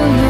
you